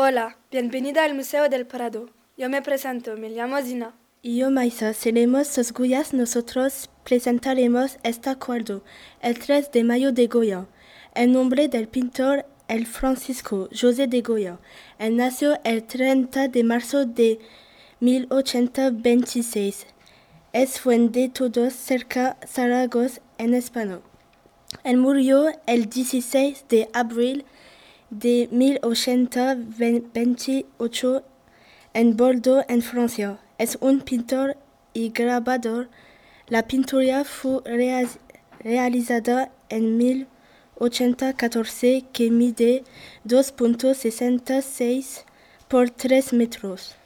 Hola, bienvenida al Museo del Prado. Yo me presento, me llamo Zina. Y yo, Maisa, seremos sus Goyas. Nosotros presentaremos este cuadro, el 3 de mayo de Goya, en nombre del pintor el Francisco José de Goya. Él nació el 30 de marzo de 1826. Es fuente todos cerca Zaragoza en España. Él murió el 16 de abril de 1828 en Bordeaux, en Francia. Es un pintor y grabador. La pintura fue realizada en 1814 que mide 2.66 por 3 metros.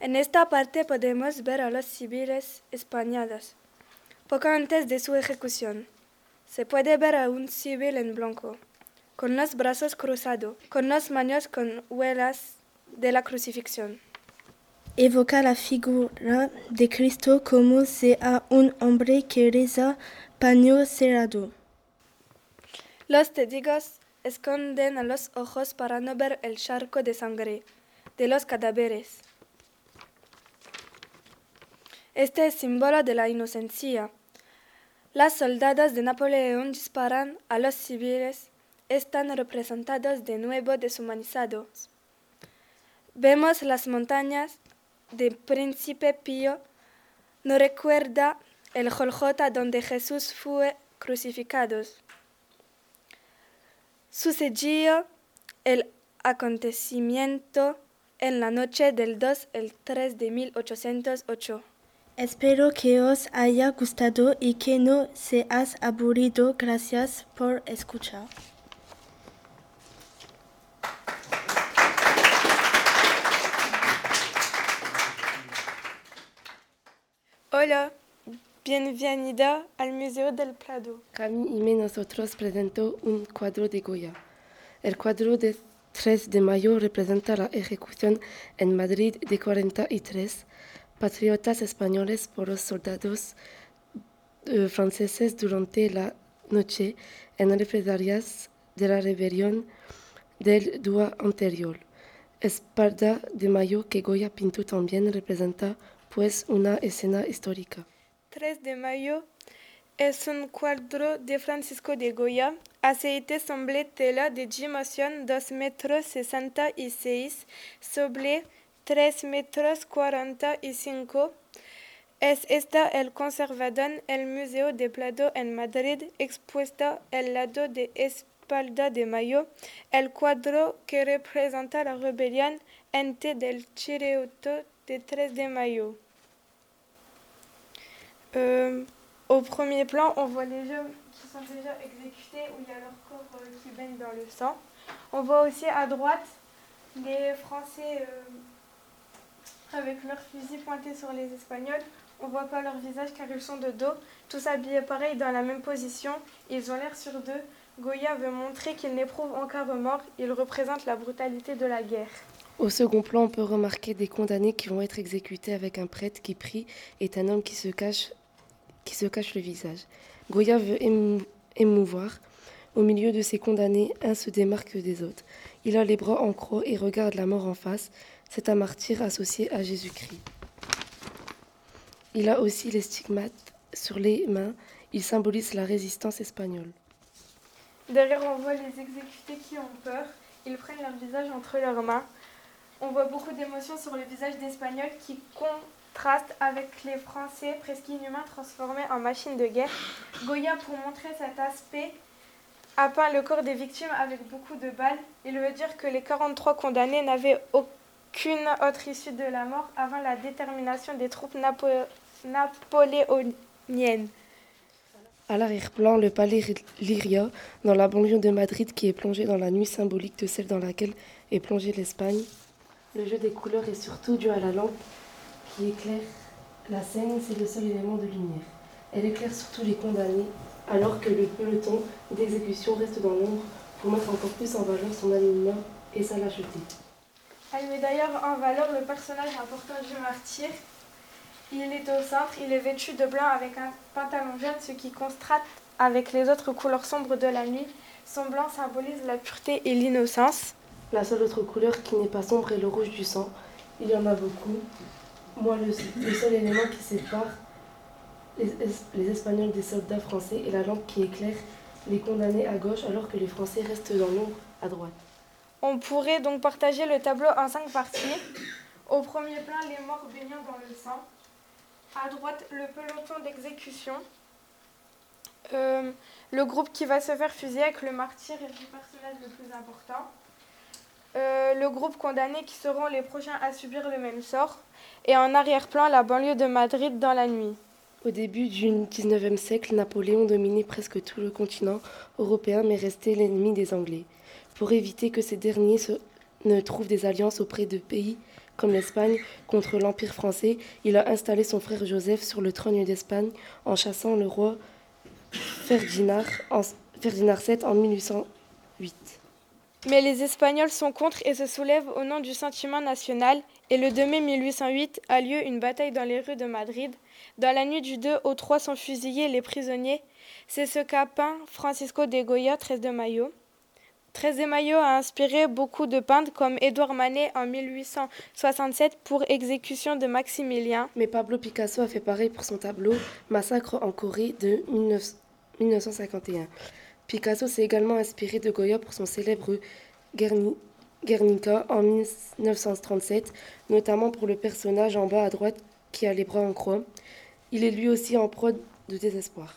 En esta parte podemos ver a los civiles españoles, poco antes de su ejecución. Se puede ver a un civil en blanco con los brazos cruzados, con las manos con huellas de la crucifixión. Evoca la figura de Cristo como sea un hombre que reza paño cerrado. Los testigos esconden los ojos para no ver el charco de sangre de los cadáveres. Este es símbolo de la inocencia. Las soldadas de Napoleón disparan a los civiles están representados de nuevo deshumanizados. Vemos las montañas de Príncipe Pío, no recuerda el Golgota donde Jesús fue crucificado. Sucedió el acontecimiento en la noche del 2 al 3 de 1808. Espero que os haya gustado y que no seas aburrido. Gracias por escuchar. Bienvenida al Museo del Prado. Camille y nosotros presentó un cuadro de Goya. El cuadro de 3 de mayo representa la ejecución en Madrid de 43 patriotas españoles por los soldados eh, franceses durante la noche en represalias de la rebelión del día anterior. Espada de mayo que Goya pintó también representa pues una escena histórica. 3 de mayo es un cuadro de Francisco de Goya, aceite sobre tela de dimensión 2 metros 66 sobre 3 metros 45. Es esta el conservado en el Museo de Prado en Madrid, expuesta al lado de Espalda de Mayo, el cuadro que representa la rebelión ante del Chireoto de 3 de mayo. Euh, au premier plan, on voit les hommes qui sont déjà exécutés où il y a leur corps euh, qui baigne dans le sang. On voit aussi à droite les Français euh, avec leurs fusils pointés sur les Espagnols. On voit pas leur visage car ils sont de dos, tous habillés pareil dans la même position. Ils ont l'air sur deux. Goya veut montrer qu'il n'éprouve aucun remords. Il représente la brutalité de la guerre. Au second plan, on peut remarquer des condamnés qui vont être exécutés avec un prêtre qui prie et un homme qui se cache le visage. Goya veut émouvoir. Au milieu de ces condamnés, un se démarque des autres. Il a les bras en croix et regarde la mort en face. C'est un martyr associé à Jésus-Christ. Il a aussi les stigmates sur les mains. Il symbolise la résistance espagnole. Derrière, on voit les exécutés qui ont peur. Ils prennent leur visage entre leurs mains. On voit beaucoup d'émotions sur le visage d'Espagnols qui comptent contraste avec les Français presque inhumains transformés en machines de guerre. Goya, pour montrer cet aspect, a peint le corps des victimes avec beaucoup de balles. Il veut dire que les 43 condamnés n'avaient aucune autre issue de la mort avant la détermination des troupes napoléoniennes. À l'arrière-plan, le palais Liria, dans la banlieue de Madrid, qui est plongé dans la nuit symbolique de celle dans laquelle est plongée l'Espagne. Le jeu des couleurs est surtout dû à la lampe qui éclaire la scène, c'est le seul élément de lumière. Elle éclaire surtout les condamnés, alors que le peloton d'exécution reste dans l'ombre pour mettre encore plus en valeur son alignement et sa lâcheté. Elle met d'ailleurs en valeur le personnage important du martyr. Il est au centre, il est vêtu de blanc avec un pantalon jaune, ce qui contraste avec les autres couleurs sombres de la nuit. Son blanc symbolise la pureté et l'innocence. La seule autre couleur qui n'est pas sombre est le rouge du sang. Il y en a beaucoup. Moi, le, le seul élément qui sépare les, Espagnols des soldats français est la lampe qui éclaire les condamnés à gauche alors que les Français restent dans l'ombre à droite. On pourrait donc partager le tableau en cinq parties. Au premier plan, les morts baignant dans le sang. À droite, le peloton d'exécution. Euh, le groupe qui va se faire fusiller avec le martyr et le personnage le plus important. Euh, le groupe condamné qui seront les prochains à subir le même sort. Et en arrière-plan, la banlieue de Madrid dans la nuit. Au début du XIXe siècle, Napoléon dominait presque tout le continent européen mais restait l'ennemi des Anglais. Pour éviter que ces derniers ne trouvent des alliances auprès de pays comme l'Espagne contre l'Empire français, il a installé son frère Joseph sur le trône d'Espagne en chassant le roi Ferdinand, Ferdinand VII en 1808. Mais les Espagnols sont contre et se soulèvent au nom du sentiment national. Et le 2 mai 1808 a lieu une bataille dans les rues de Madrid. Dans la nuit du 2 au 3 sont fusillés les prisonniers. C'est ce qu'a peint Francisco de Goya, 13 de Mayo. 13 de Mayo a inspiré beaucoup de peintres comme Édouard Manet en 1867 pour Exécution de Maximilien. Mais Pablo Picasso a fait pareil pour son tableau Massacre en Corée de 19 1951. Picasso s'est également inspiré de Goya pour son célèbre Guerni- Guernica en 1937, notamment pour le personnage en bas à droite qui a les bras en croix. Il est lui aussi en proie de désespoir.